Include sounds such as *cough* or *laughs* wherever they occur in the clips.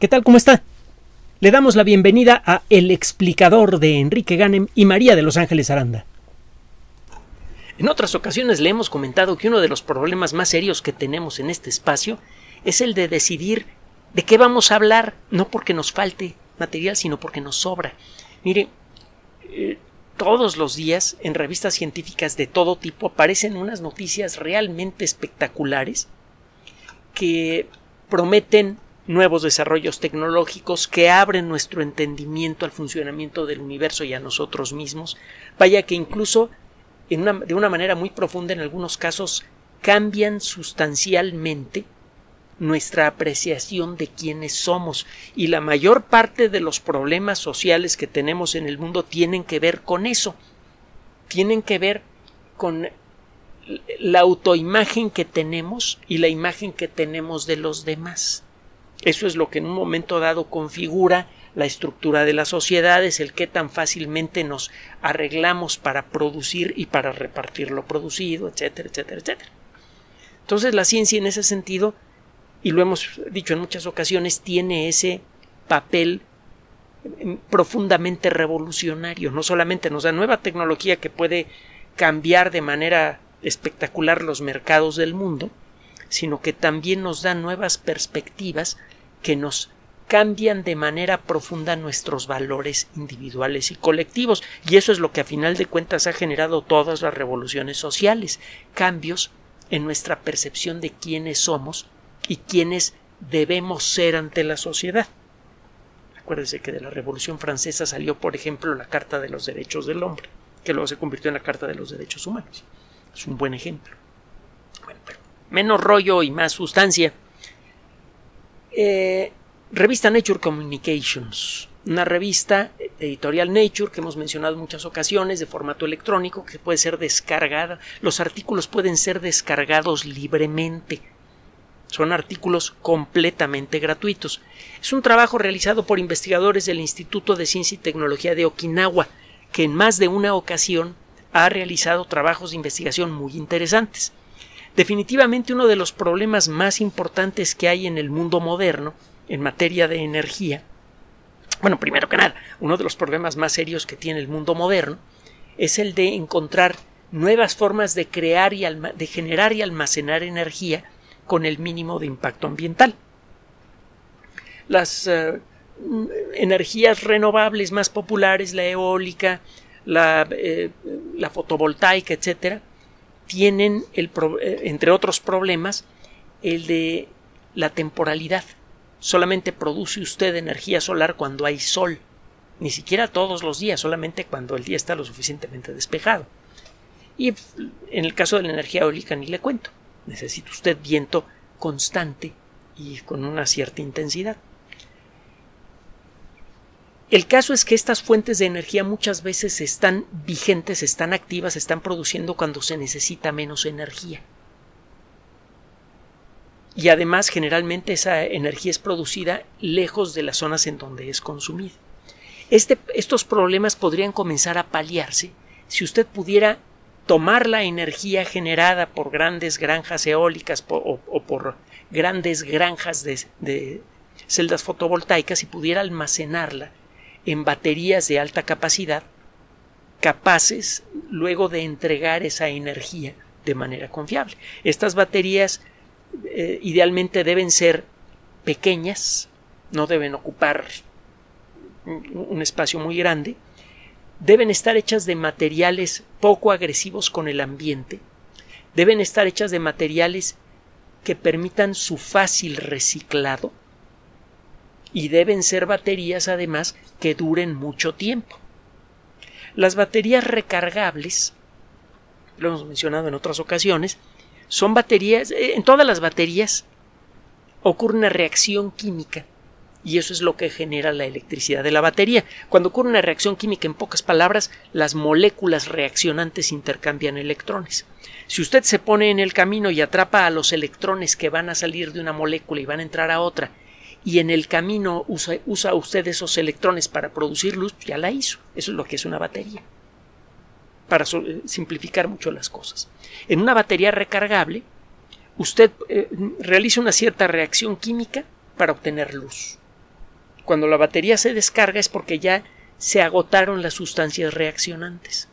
¿Qué tal? ¿Cómo está? Le damos la bienvenida a El explicador de Enrique Ganem y María de Los Ángeles Aranda. En otras ocasiones le hemos comentado que uno de los problemas más serios que tenemos en este espacio es el de decidir de qué vamos a hablar, no porque nos falte material, sino porque nos sobra. Mire, eh, todos los días en revistas científicas de todo tipo aparecen unas noticias realmente espectaculares que prometen nuevos desarrollos tecnológicos que abren nuestro entendimiento al funcionamiento del universo y a nosotros mismos. Vaya que incluso de una manera muy profunda en algunos casos cambian sustancialmente nuestra apreciación de quiénes somos y la mayor parte de los problemas sociales que tenemos en el mundo tienen que ver con eso, tienen que ver con la autoimagen que tenemos y la imagen que tenemos de los demás. Eso es lo que en un momento dado configura la estructura de las sociedades, el que tan fácilmente nos arreglamos para producir y para repartir lo producido, etcétera, etcétera, etcétera. Entonces la ciencia en ese sentido, y lo hemos dicho en muchas ocasiones, tiene ese papel mm, profundamente revolucionario. No solamente nos da nueva tecnología que puede cambiar de manera espectacular los mercados del mundo, sino que también nos da nuevas perspectivas que nos cambian de manera profunda nuestros valores individuales y colectivos. Y eso es lo que a final de cuentas ha generado todas las revoluciones sociales, cambios en nuestra percepción de quiénes somos y quiénes debemos ser ante la sociedad. Acuérdense que de la Revolución Francesa salió, por ejemplo, la Carta de los Derechos del Hombre, que luego se convirtió en la Carta de los Derechos Humanos. Es un buen ejemplo. Bueno, pero menos rollo y más sustancia. Eh, revista Nature Communications, una revista editorial Nature que hemos mencionado en muchas ocasiones de formato electrónico que puede ser descargada. Los artículos pueden ser descargados libremente. Son artículos completamente gratuitos. Es un trabajo realizado por investigadores del Instituto de Ciencia y Tecnología de Okinawa, que en más de una ocasión ha realizado trabajos de investigación muy interesantes. Definitivamente uno de los problemas más importantes que hay en el mundo moderno en materia de energía, bueno, primero que nada, uno de los problemas más serios que tiene el mundo moderno es el de encontrar nuevas formas de crear y de generar y almacenar energía con el mínimo de impacto ambiental. Las eh, energías renovables más populares, la eólica, la, eh, la fotovoltaica, etcétera, tienen, el, eh, entre otros problemas, el de la temporalidad. Solamente produce usted energía solar cuando hay sol, ni siquiera todos los días, solamente cuando el día está lo suficientemente despejado. Y en el caso de la energía eólica ni le cuento. Necesita usted viento constante y con una cierta intensidad. El caso es que estas fuentes de energía muchas veces están vigentes, están activas, están produciendo cuando se necesita menos energía. Y además generalmente esa energía es producida lejos de las zonas en donde es consumida. Este, estos problemas podrían comenzar a paliarse si usted pudiera tomar la energía generada por grandes granjas eólicas o, por grandes granjas de, de celdas fotovoltaicas y pudiera almacenarla en baterías de alta capacidad capaces luego de entregar esa energía de manera confiable. Estas baterías eh, idealmente deben ser pequeñas, no deben ocupar un espacio muy grande, deben estar hechas de materiales poco agresivos con el ambiente, deben estar hechas de materiales que permitan su fácil reciclado, y deben ser baterías además que duren mucho tiempo. Las baterías recargables, lo hemos mencionado en otras ocasiones, son baterías, eh, en todas las baterías ocurre una reacción química y eso es lo que genera la electricidad de la batería. Cuando ocurre una reacción química, en pocas palabras, las moléculas reaccionantes intercambian electrones. Si usted se pone en el camino y atrapa a los electrones que van a salir de una molécula y van a entrar a otra y en el camino usa, usted esos electrones para producir luz, ya la hizo. Eso es lo que es una batería. Para eh, simplificar mucho las cosas. En una batería recargable, usted eh, realiza una cierta reacción química para obtener luz. Cuando la batería se descarga es porque ya se agotaron las sustancias reaccionantes.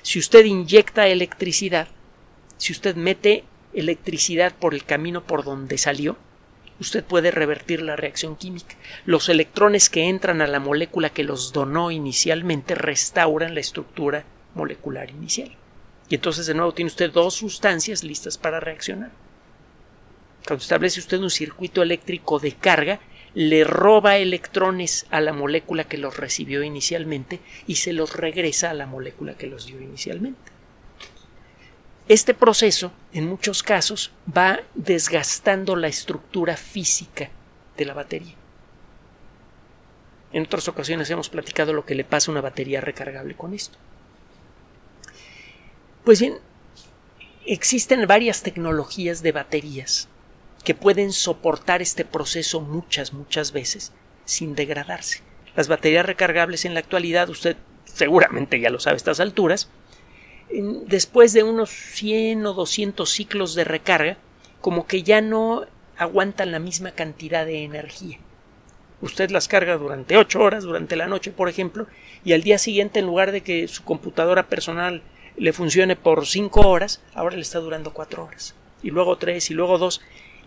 Si usted inyecta electricidad, si usted mete electricidad por el camino por donde salió, usted puede revertir la reacción química. Los electrones que entran a la molécula que los donó inicialmente restauran la estructura molecular inicial. Y entonces de nuevo tiene usted dos sustancias listas para reaccionar. Cuando establece usted un circuito eléctrico de carga, le roba electrones a la molécula que los recibió inicialmente y se los regresa a la molécula que los dio inicialmente. Este proceso, en muchos casos, va desgastando la estructura física de la batería. En otras ocasiones hemos platicado lo que le pasa a una batería recargable con esto. Pues bien, existen varias tecnologías de baterías que pueden soportar este proceso muchas, muchas veces sin degradarse. Las baterías recargables en la actualidad, usted seguramente ya lo sabe a estas alturas, después de unos 100 o 200 ciclos de recarga, como que ya no aguantan la misma cantidad de energía. Usted las carga durante 8 horas, durante la noche, por ejemplo, y al día siguiente, en lugar de que su computadora personal le funcione por 5 horas, ahora le está durando 4 horas, y luego 3, y luego 2,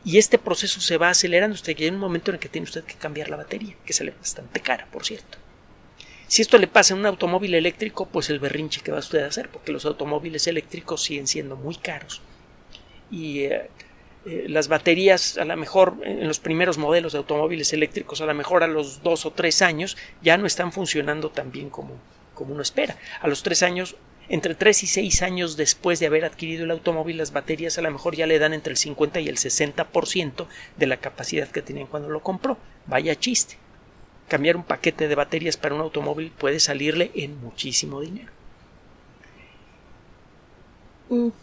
y este proceso se va acelerando que llega un momento en el que tiene usted que cambiar la batería, que sale bastante cara, por cierto. Si esto le pasa en un automóvil eléctrico, pues el berrinche que va usted a hacer, porque los automóviles eléctricos siguen siendo muy caros. Y eh, eh, las baterías, a lo mejor en los primeros modelos de automóviles eléctricos, a lo mejor a los dos o tres años, ya no están funcionando tan bien como, como uno espera. A los tres años, entre tres y seis años después de haber adquirido el automóvil, las baterías a lo mejor ya le dan entre el 50 y el 60% de la capacidad que tenían cuando lo compró. Vaya chiste cambiar un paquete de baterías para un automóvil puede salirle en muchísimo dinero.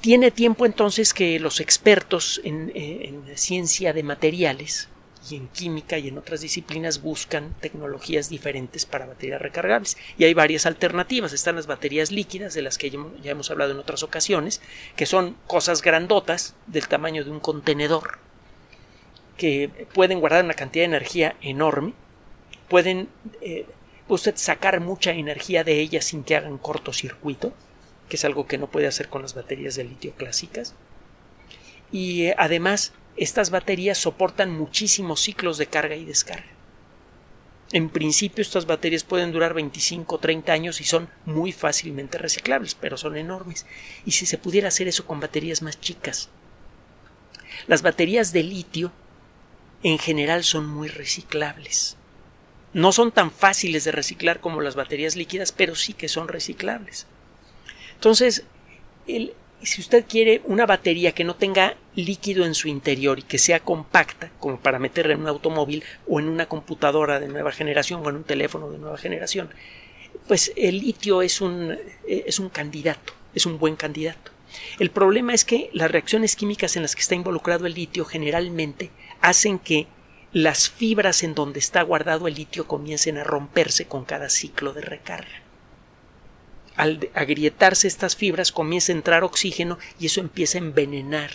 Tiene tiempo entonces que los expertos en, eh, en, ciencia de materiales y en química y en otras disciplinas buscan tecnologías diferentes para baterías recargables. Y hay varias alternativas. Están las baterías líquidas, de las que ya hemos hablado en otras ocasiones, que son cosas grandotas del tamaño de un contenedor, que pueden guardar una cantidad de energía enorme pueden eh, usted sacar mucha energía de ellas sin que hagan cortocircuito, que es algo que no puede hacer con las baterías de litio clásicas. Y eh, además, estas baterías soportan muchísimos ciclos de carga y descarga. En principio, estas baterías pueden durar 25 o 30 años y son muy fácilmente reciclables, pero son enormes. Y si se pudiera hacer eso con baterías más chicas. Las baterías de litio en general son muy reciclables. No son tan fáciles de reciclar como las baterías líquidas, pero sí que son reciclables. Entonces, si usted quiere una batería que no tenga líquido en su interior y que sea compacta, como para meterla en un automóvil o en una computadora de nueva generación o en un teléfono de nueva generación, pues el litio es un, es un candidato, es un buen candidato. El problema es que las reacciones químicas en las que está involucrado el litio generalmente hacen que las fibras en donde está guardado el litio comiencen a romperse con cada ciclo de recarga. Al agrietarse estas fibras comienza a entrar oxígeno y eso empieza a envenenar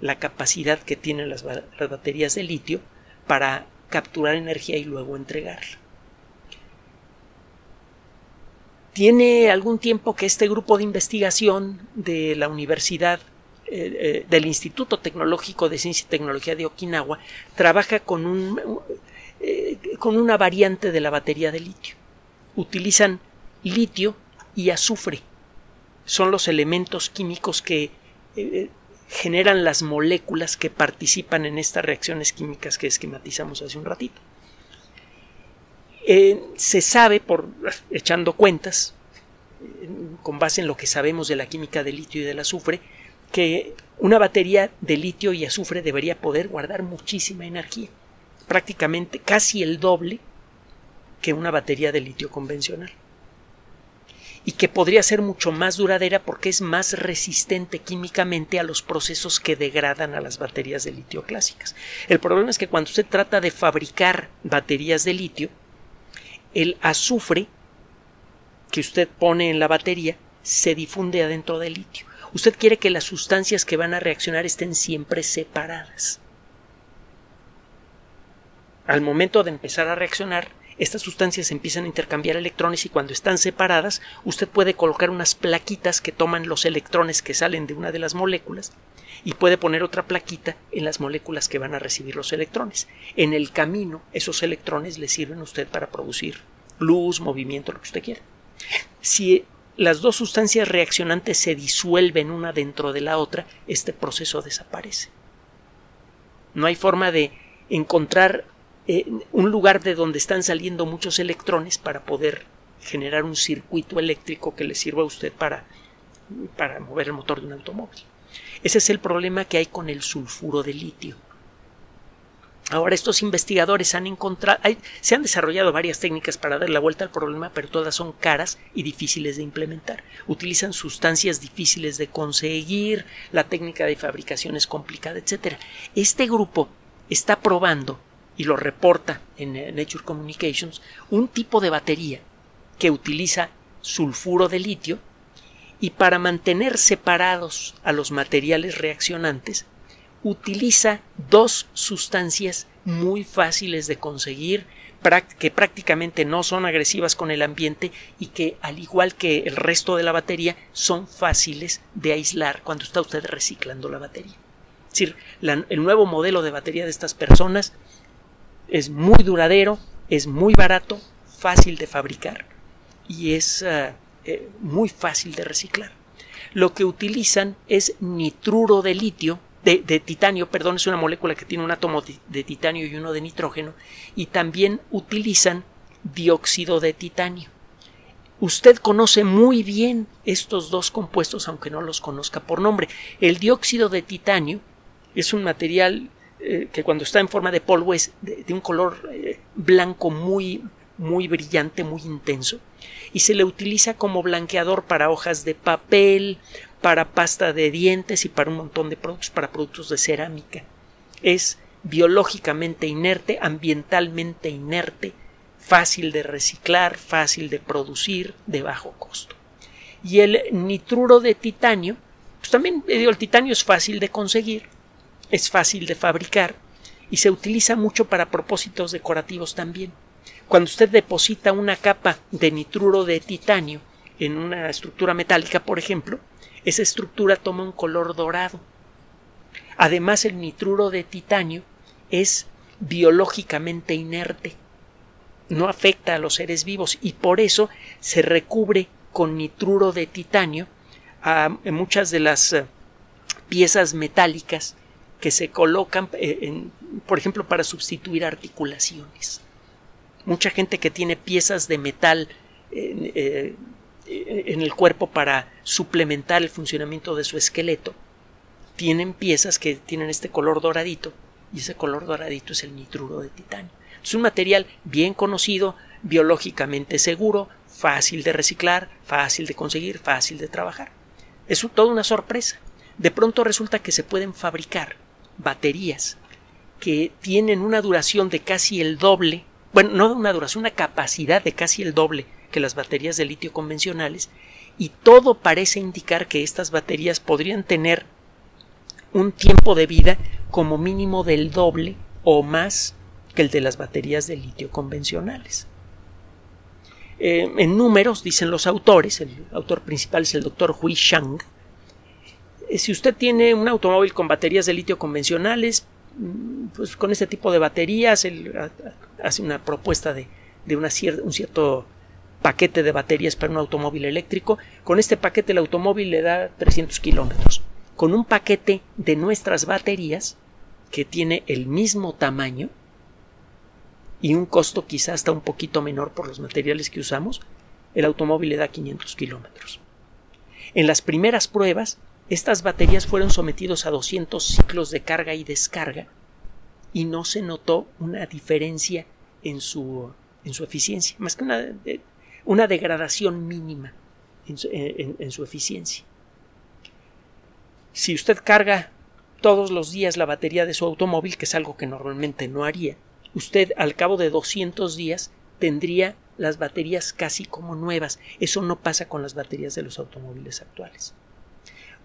la capacidad que tienen las, baterías de litio para capturar energía y luego entregarla. Tiene algún tiempo que este grupo de investigación de la Universidad eh, eh, del Instituto Tecnológico de Ciencia y Tecnología de Okinawa trabaja con, un, eh, con una variante de la batería de litio. Utilizan litio y azufre. Son los elementos químicos que generan las moléculas que participan en estas reacciones químicas que esquematizamos hace un ratito. se sabe, por echando cuentas, con base en lo que sabemos de la química del litio y del azufre, que una batería de litio y azufre debería poder guardar muchísima energía, prácticamente casi el doble que una batería de litio convencional. Y que podría ser mucho más duradera porque es más resistente químicamente a los procesos que degradan a las baterías de litio clásicas. El problema es que cuando usted trata de fabricar baterías de litio, el azufre que usted pone en la batería se difunde adentro del litio Usted quiere que las sustancias que van a reaccionar estén siempre separadas. Al momento de empezar a reaccionar, estas sustancias empiezan a intercambiar electrones y cuando están separadas, usted puede colocar unas plaquitas que toman los electrones que salen de una de las moléculas y puede poner otra plaquita en las moléculas que van a recibir los electrones. En el camino, esos electrones le sirven a usted para producir luz, movimiento, lo que usted quiera. Si las dos sustancias reaccionantes se disuelven una dentro de la otra, este proceso desaparece. No hay forma de encontrar eh, un lugar de donde están saliendo muchos electrones para poder generar un circuito eléctrico que le sirva a usted para, para mover el motor de un automóvil. Ese es el problema que hay con el sulfuro de litio. Ahora estos investigadores han encontrado, se han desarrollado varias técnicas para dar la vuelta al problema, pero todas son caras y difíciles de implementar. Utilizan sustancias difíciles de conseguir, la técnica de fabricación es complicada, etc. Este grupo está probando y lo reporta en Nature Communications un tipo de batería que utiliza sulfuro de litio y para mantener separados a los materiales reaccionantes utiliza dos sustancias muy fáciles de conseguir, que prácticamente no son agresivas con el ambiente y que, al igual que el resto de la batería, son fáciles de aislar cuando está usted reciclando la batería. Es decir, el nuevo modelo de batería de estas personas es muy duradero, es muy barato, fácil de fabricar y es ah, eh, muy fácil de reciclar. Lo que utilizan es nitruro de litio de, titanio, perdón, es una molécula que tiene un átomo de, titanio y uno de nitrógeno, y también utilizan dióxido de titanio. Usted conoce muy bien estos dos compuestos, aunque no los conozca por nombre. El dióxido de titanio es un material eh, que cuando está en forma de polvo es de, un color eh, blanco muy, muy brillante, muy intenso, y se le utiliza como blanqueador para hojas de papel, para pasta de dientes y para un montón de productos, para productos de cerámica. Es biológicamente inerte, ambientalmente inerte, fácil de reciclar, fácil de producir, de bajo costo. Y el nitruro de titanio, pues también eh, el titanio es fácil de conseguir, es fácil de fabricar y se utiliza mucho para propósitos decorativos también. Cuando usted deposita una capa de nitruro de titanio en una estructura metálica, por ejemplo, esa estructura toma un color dorado. Además, el nitruro de titanio es biológicamente inerte, no afecta a los seres vivos y por eso se recubre con nitruro de titanio a muchas de las eh, piezas metálicas que se colocan, eh, por ejemplo, para sustituir articulaciones. Mucha gente que tiene piezas de metal eh, en el cuerpo para suplementar el funcionamiento de su esqueleto, tienen piezas que tienen este color doradito y ese color doradito es el nitruro de titanio. Es un material bien conocido, biológicamente seguro, fácil de reciclar, fácil de conseguir, fácil de trabajar. Es toda una sorpresa. De pronto resulta que se pueden fabricar baterías que tienen una duración de casi el doble, bueno, no una duración, una capacidad de casi el doble que las baterías de litio convencionales y todo parece indicar que estas baterías podrían tener un tiempo de vida como mínimo del doble o más que el de las baterías de litio convencionales. Eh, en números, dicen los autores, el autor principal es el doctor Hui Shang, eh, si usted tiene un automóvil con baterías de litio convencionales, mm, pues con este tipo de baterías, él hace una propuesta de, de un cierto paquete de baterías para un automóvil eléctrico. Con este paquete el automóvil le da 300 kilómetros. Con un paquete de nuestras baterías, que tiene el mismo tamaño y un costo quizás hasta un poquito menor por los materiales que usamos, el automóvil le da 500 kilómetros. En las primeras pruebas, estas baterías fueron sometidos a 200 ciclos de carga y descarga y no se notó una diferencia en su, en su eficiencia, más que una una degradación mínima en su, eficiencia. Si usted carga todos los días la batería de su automóvil, que es algo que normalmente no haría, usted al cabo de 200 días tendría las baterías casi como nuevas. Eso no pasa con las baterías de los automóviles actuales.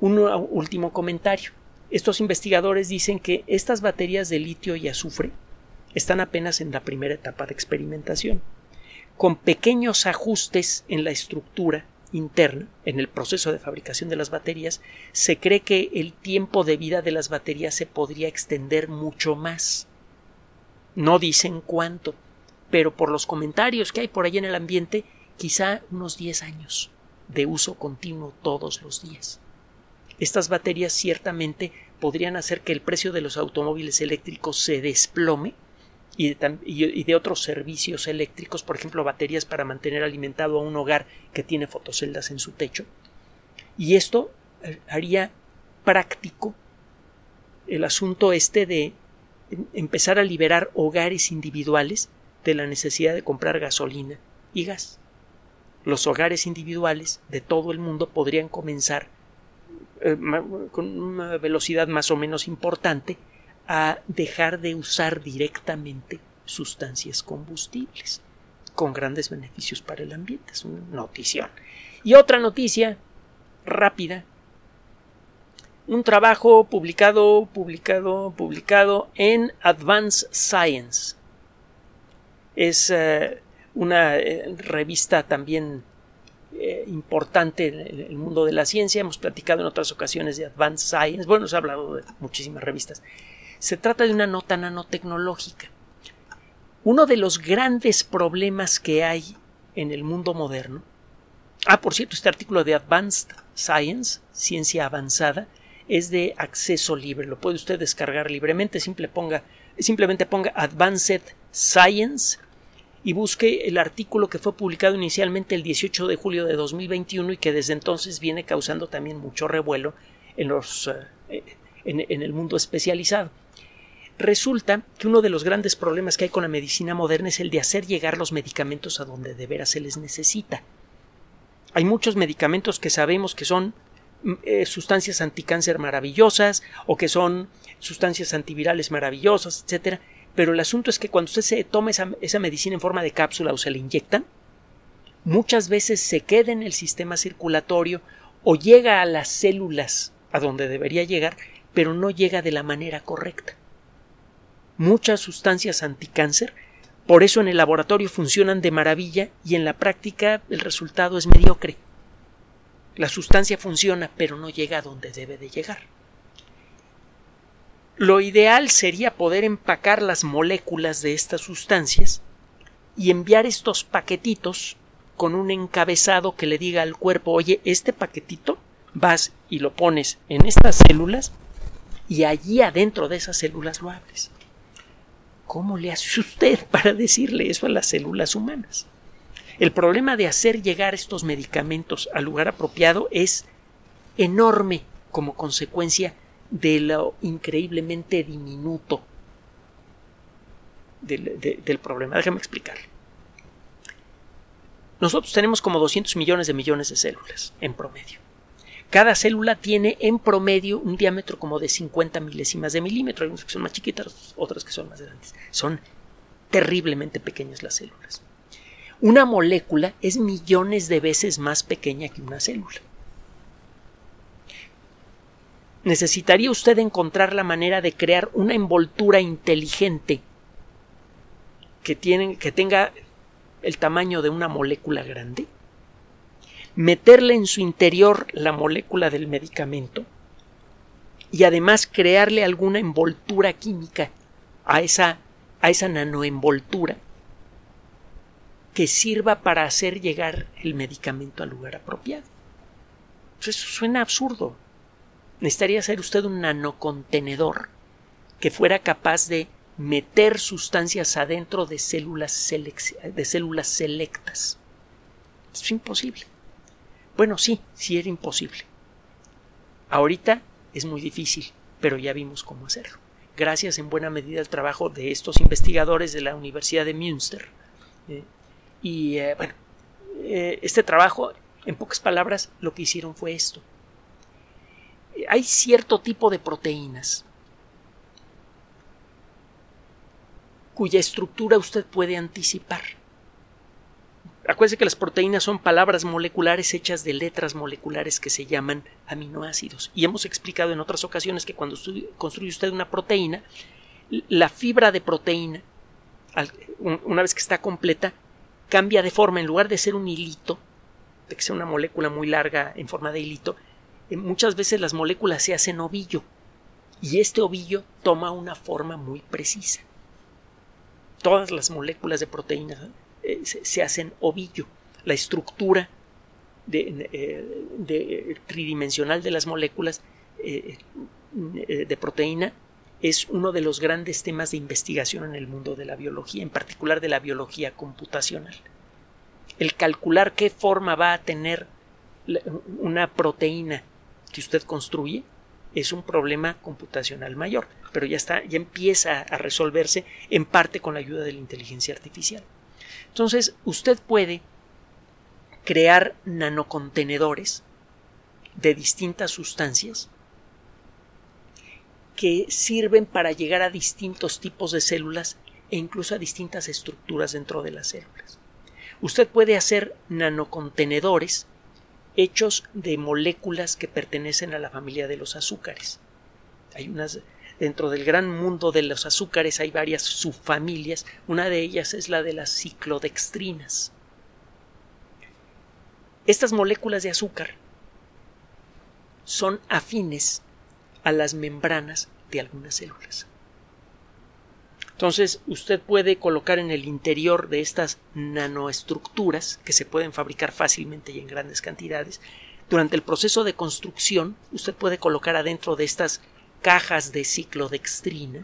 Un último comentario. Estos investigadores dicen que estas baterías de litio y azufre están apenas en la primera etapa de experimentación con pequeños ajustes en la estructura interna, en el proceso de fabricación de las baterías, se cree que el tiempo de vida de las baterías se podría extender mucho más. No dicen cuánto, pero por los comentarios que hay por ahí en el ambiente, quizá unos 10 años de uso continuo todos los días. Estas baterías ciertamente podrían hacer que el precio de los automóviles eléctricos se desplome y de, otros servicios eléctricos, por ejemplo, baterías para mantener alimentado a un hogar que tiene fotoceldas en su techo. Y esto eh, haría práctico el asunto este de empezar a liberar hogares individuales de la necesidad de comprar gasolina y gas. Los hogares individuales de todo el mundo podrían comenzar eh, con una velocidad más o menos importante a dejar de usar directamente sustancias combustibles con grandes beneficios para el ambiente. Es una notición. Y otra noticia rápida. Un trabajo publicado, publicado, publicado en Advanced Science. Es eh, una eh, revista también eh, importante en el mundo de la ciencia. Hemos platicado en otras ocasiones de Advanced Science. Bueno, se ha hablado de muchísimas revistas. Se trata de una nota nanotecnológica. Uno de los grandes problemas que hay en el mundo moderno. Ah, por cierto, este artículo de Advanced Science, ciencia avanzada, es de acceso libre. Lo puede usted descargar libremente. Ponga, simplemente ponga Advanced Science y busque el artículo que fue publicado inicialmente el 18 de julio de 2021 y que desde entonces viene causando también mucho revuelo en, los, eh, en, el mundo especializado. Resulta que uno de los grandes problemas que hay con la medicina moderna es el de hacer llegar los medicamentos a donde de veras se les necesita. Hay muchos medicamentos que sabemos que son mm, eh, sustancias anticáncer maravillosas o que son sustancias antivirales maravillosas, etcétera, pero el asunto es que cuando usted se toma esa, medicina en forma de cápsula o se la inyectan, muchas veces se queda en el sistema circulatorio o llega a las células a donde debería llegar, pero no llega de la manera correcta. Muchas sustancias anticáncer, por eso en el laboratorio funcionan de maravilla y en la práctica el resultado es mediocre. La sustancia funciona, pero no llega a donde debe de llegar. Lo ideal sería poder empacar las moléculas de estas sustancias y enviar estos paquetitos con un encabezado que le diga al cuerpo, oye, este paquetito vas y lo pones en estas células y allí adentro de esas células lo abres. ¿Cómo le hace usted *laughs* para decirle eso a las células humanas? El problema de hacer llegar estos medicamentos al lugar apropiado es enorme como consecuencia de lo increíblemente diminuto del, problema. Déjame explicar. Nosotros tenemos como 200 millones de millones de células en promedio. Cada célula tiene en promedio un diámetro como de 50 milésimas de milímetro. Hay unas que son más chiquitas, otras que son más grandes. Son terriblemente pequeñas las células. Una molécula es millones de veces más pequeña que una célula necesitaría usted encontrar la manera de crear una envoltura inteligente que, que tenga el tamaño de una molécula grande, meterle en su interior la molécula del medicamento y además crearle alguna envoltura química a esa, a esa nanoenvoltura que sirva para hacer llegar el medicamento al lugar apropiado. Eso suena absurdo, necesitaría ser usted un nanocontenedor que fuera capaz de meter sustancias adentro de células, de células selectas. Es imposible. Bueno, sí, sí era imposible. Ahorita es muy difícil, pero ya vimos cómo hacerlo. Gracias en buena medida al trabajo de estos investigadores de la Universidad de Münster. Eh, y eh, bueno, eh, este trabajo, en pocas palabras, lo que hicieron fue esto hay cierto tipo de proteínas cuya estructura usted puede anticipar. Acuérdese que las proteínas son palabras moleculares hechas de letras moleculares que se llaman aminoácidos. Y hemos explicado en otras ocasiones que cuando construye usted una proteína, la fibra de proteína, una vez que está completa, cambia de forma, en lugar de ser un hilito, de que sea una molécula muy larga en forma de hilito, eh, muchas veces las moléculas se hacen ovillo y este ovillo toma una forma muy precisa. Todas las moléculas de proteínas eh, se, hacen ovillo. La estructura de, tridimensional de las moléculas de proteína es uno de los grandes temas de investigación en el mundo de la biología, en particular de la biología computacional. El calcular qué forma va a tener una proteína que usted construye es un problema computacional mayor, pero ya está, ya empieza a resolverse en parte con la ayuda de la inteligencia artificial. Entonces, usted puede crear nanocontenedores de distintas sustancias que sirven para llegar a distintos tipos de células e incluso a distintas estructuras dentro de las células. Usted puede hacer nanocontenedores hechos de moléculas que pertenecen a la familia de los azúcares. Hay unas dentro del gran mundo de los azúcares hay varias subfamilias, una de ellas es la de las ciclodextrinas. Estas moléculas de azúcar son afines a las membranas de algunas células. Entonces, usted puede colocar en el interior de estas nanoestructuras, que se pueden fabricar fácilmente y en grandes cantidades, durante el proceso de construcción, usted puede colocar adentro de estas cajas de ciclodextrina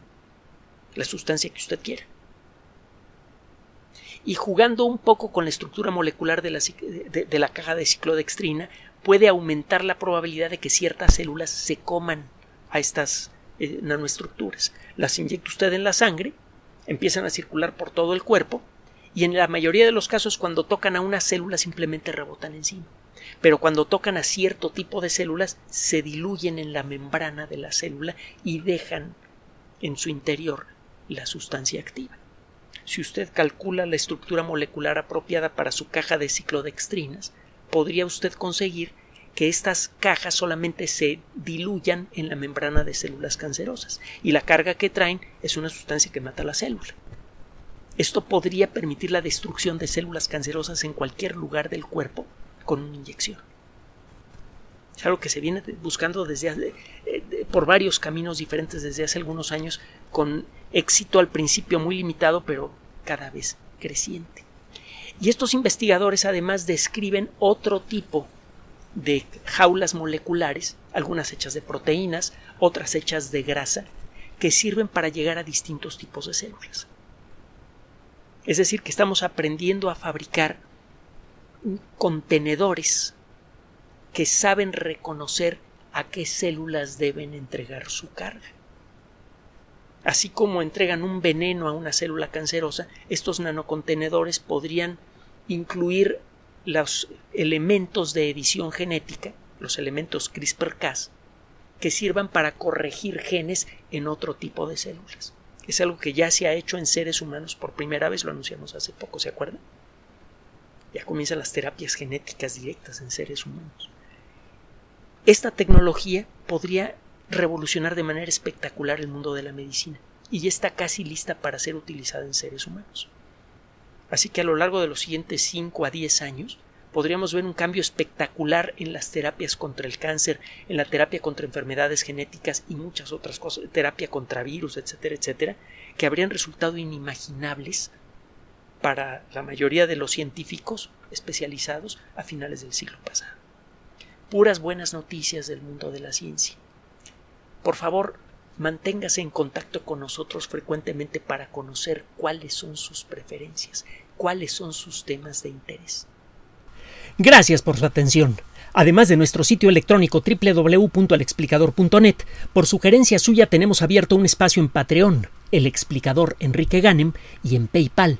la sustancia que usted quiera. Y jugando un poco con la estructura molecular de la, de la caja de ciclodextrina, puede aumentar la probabilidad de que ciertas células se coman a estas eh, nanoestructuras. Las inyecta usted en la sangre, empiezan a circular por todo el cuerpo y en la mayoría de los casos cuando tocan a una célula simplemente rebotan encima. Pero cuando tocan a cierto tipo de células se diluyen en la membrana de la célula y dejan en su interior la sustancia activa. Si usted calcula la estructura molecular apropiada para su caja de ciclodextrinas, podría usted conseguir que estas cajas solamente se diluyan en la membrana de células cancerosas y la carga que traen es una sustancia que mata la célula. Esto podría permitir la destrucción de células cancerosas en cualquier lugar del cuerpo con una inyección. Es algo que se viene buscando desde eh, por varios caminos diferentes desde hace algunos años con éxito al principio muy limitado pero cada vez creciente. Y estos investigadores además describen otro tipo de jaulas moleculares, algunas hechas de proteínas, otras hechas de grasa, que sirven para llegar a distintos tipos de células. Es decir, que estamos aprendiendo a fabricar contenedores que saben reconocer a qué células deben entregar su carga. Así como entregan un veneno a una célula cancerosa, estos nanocontenedores podrían incluir los elementos de edición genética, los elementos CRISPR-Cas, que sirvan para corregir genes en otro tipo de células. Es algo que ya se ha hecho en seres humanos por primera vez, lo anunciamos hace poco, ¿se acuerdan? Ya comienzan las terapias genéticas directas en seres humanos. Esta tecnología podría revolucionar de manera espectacular el mundo de la medicina y ya está casi lista para ser utilizada en seres humanos. Así que a lo largo de los siguientes 5 a 10 años podríamos ver un cambio espectacular en las terapias contra el cáncer, en la terapia contra enfermedades genéticas y muchas otras cosas, terapia contra virus, etcétera, etcétera, que habrían resultado inimaginables para la mayoría de los científicos especializados a finales del siglo pasado. Puras buenas noticias del mundo de la ciencia. Por favor, manténgase en contacto con nosotros frecuentemente para conocer cuáles son sus preferencias, cuáles son sus temas de interés. Gracias por su atención. Además de nuestro sitio electrónico www.alexplicador.net, por sugerencia suya tenemos abierto un espacio en Patreon, el explicador Enrique Ganem, y en PayPal,